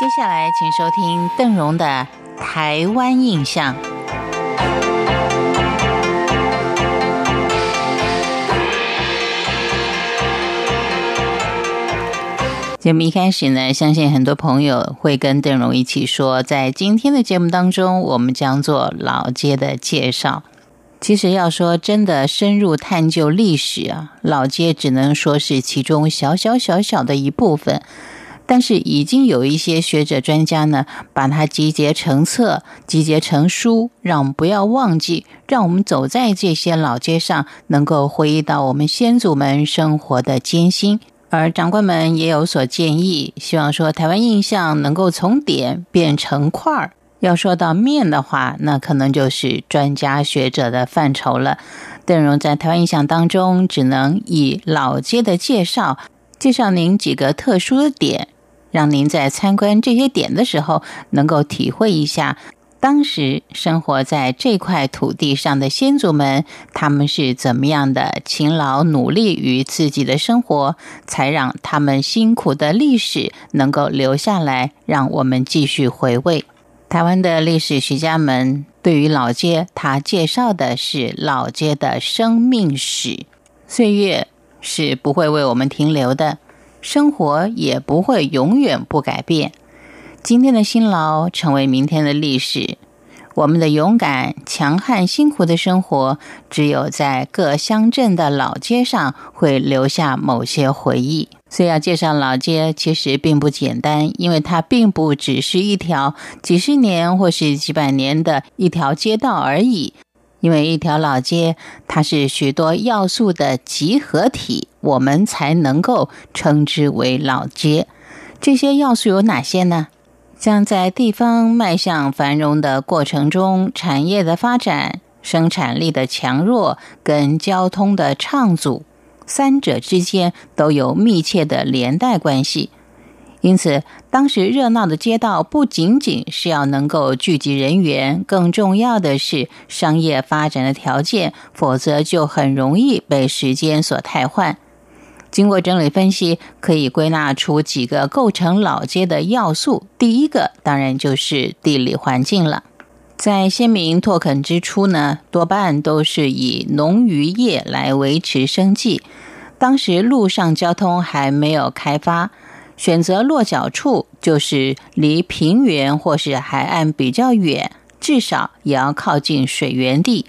接下来，请收听邓荣的《台湾印象》。节目一开始呢，相信很多朋友会跟邓荣一起说，在今天的节目当中，我们将做老街的介绍。其实要说真的深入探究历史啊，老街只能说是其中小小小小的一部分。但是已经有一些学者专家呢，把它集结成册、集结成书，让我们不要忘记，让我们走在这些老街上，能够回忆到我们先祖们生活的艰辛。而长官们也有所建议，希望说台湾印象能够从点变成块儿。要说到面的话，那可能就是专家学者的范畴了。邓荣在台湾印象当中，只能以老街的介绍，介绍您几个特殊的点。让您在参观这些点的时候，能够体会一下当时生活在这块土地上的先祖们，他们是怎么样的勤劳努力于自己的生活，才让他们辛苦的历史能够留下来，让我们继续回味。台湾的历史学家们对于老街，他介绍的是老街的生命史，岁月是不会为我们停留的。生活也不会永远不改变。今天的辛劳成为明天的历史。我们的勇敢、强悍、辛苦的生活，只有在各乡镇的老街上会留下某些回忆。所以要介绍老街，其实并不简单，因为它并不只是一条几十年或是几百年的一条街道而已。因为一条老街，它是许多要素的集合体，我们才能够称之为老街。这些要素有哪些呢？像在地方迈向繁荣的过程中，产业的发展、生产力的强弱跟交通的畅阻，三者之间都有密切的连带关系。因此，当时热闹的街道不仅仅是要能够聚集人员，更重要的是商业发展的条件，否则就很容易被时间所替换。经过整理分析，可以归纳出几个构成老街的要素。第一个当然就是地理环境了。在先民拓垦之初呢，多半都是以农渔业来维持生计。当时陆上交通还没有开发。选择落脚处就是离平原或是海岸比较远，至少也要靠近水源地。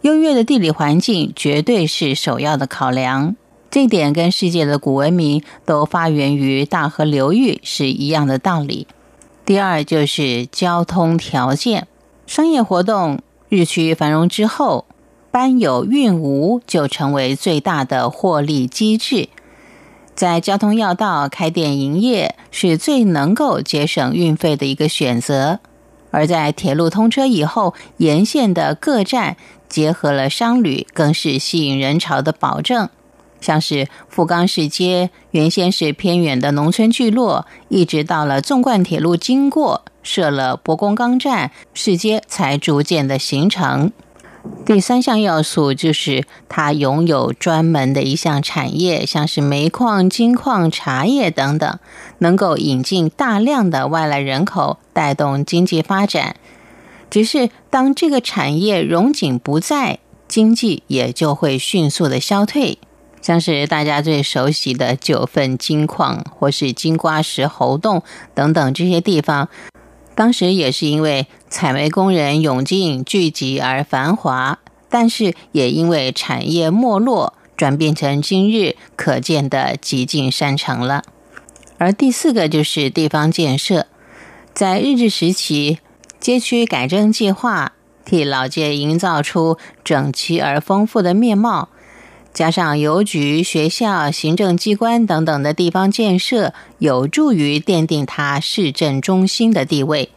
优越的地理环境绝对是首要的考量，这点跟世界的古文明都发源于大河流域是一样的道理。第二就是交通条件，商业活动日趋繁荣之后，班有运无就成为最大的获利机制。在交通要道开店营业是最能够节省运费的一个选择，而在铁路通车以后，沿线的各站结合了商旅，更是吸引人潮的保证。像是富冈市街，原先是偏远的农村聚落，一直到了纵贯铁路经过，设了博公冈站，市街才逐渐的形成。第三项要素就是它拥有专门的一项产业，像是煤矿、金矿、茶叶等等，能够引进大量的外来人口，带动经济发展。只是当这个产业荣景不在，经济也就会迅速的消退。像是大家最熟悉的九份金矿，或是金瓜石猴洞等等这些地方。当时也是因为采煤工人涌进聚集而繁华，但是也因为产业没落，转变成今日可见的极尽山城了。而第四个就是地方建设，在日治时期，街区改正计划替老街营造出整齐而丰富的面貌。加上邮局、学校、行政机关等等的地方建设，有助于奠定它市政中心的地位。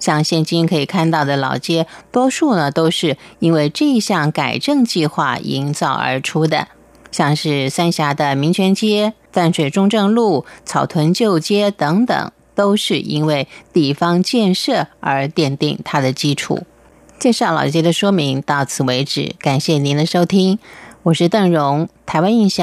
像现今可以看到的老街，多数呢都是因为这一项改正计划营造而出的。像是三峡的民权街、淡水中正路、草屯旧街等等，都是因为地方建设而奠定它的基础。介绍老街的说明到此为止，感谢您的收听。我是邓荣，台湾印象。